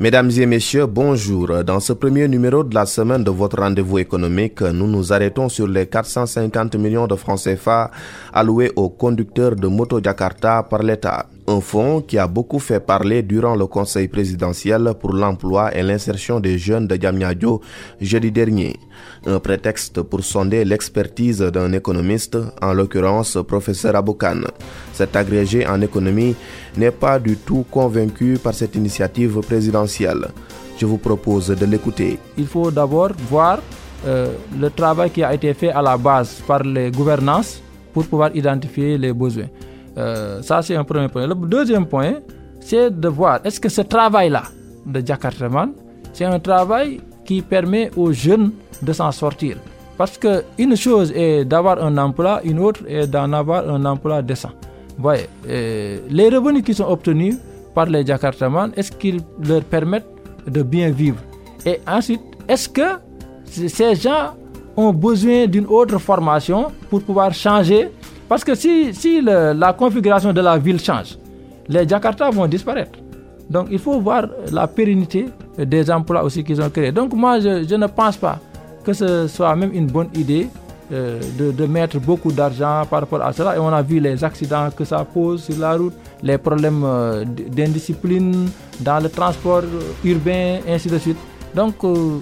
Mesdames et messieurs, bonjour. Dans ce premier numéro de la semaine de votre rendez-vous économique, nous nous arrêtons sur les 450 millions de francs CFA alloués aux conducteurs de moto Jakarta par l'État. Un fonds qui a beaucoup fait parler durant le conseil présidentiel pour l'emploi et l'insertion des jeunes de Diamniadio jeudi dernier. Un prétexte pour sonder l'expertise d'un économiste, en l'occurrence professeur Aboukan. Cet agrégé en économie n'est pas du tout convaincu par cette initiative présidentielle. Je vous propose de l'écouter. Il faut d'abord voir euh, le travail qui a été fait à la base par les gouvernances pour pouvoir identifier les besoins. Euh, ça, c'est un premier point. Le deuxième point, c'est de voir est-ce que ce travail-là de Jakartaman, c'est un travail qui permet aux jeunes de s'en sortir? Parce qu'une chose est d'avoir un emploi, une autre est d'en avoir un emploi décent. Voyez, euh, les revenus qui sont obtenus par les Jakartaman, est-ce qu'ils leur permettent de bien vivre? Et ensuite, est-ce que ces gens ont besoin d'une autre formation pour pouvoir changer parce que si, si la configuration de la ville change, les Jakarta vont disparaître. Donc il faut voir la pérennité des emplois aussi qu'ils ont créés. Donc moi, je, ne pense pas que ce soit même une bonne idée euh, de, mettre beaucoup d'argent par rapport à cela. Et on a vu les accidents que ça pose sur la route, les problèmes euh, d'indiscipline dans le transport urbain, ainsi de suite. Donc euh,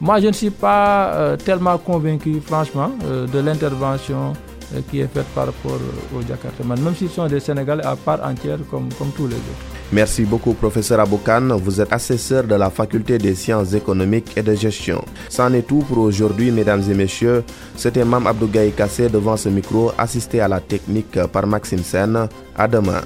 moi, je ne suis pas tellement convaincu, franchement, de l'intervention euh, qui est faite par rapport aux Jakartaman, même s'ils sont des Sénégalais à part entière comme, comme tous les autres. Merci beaucoup, professeur Aboukan. Vous êtes assesseur de la faculté des sciences économiques et de gestion. C'en est tout pour aujourd'hui, mesdames et messieurs. C'était Mam Abdougaï Kassé devant ce micro, assisté à la technique par Maxime Sen. À demain.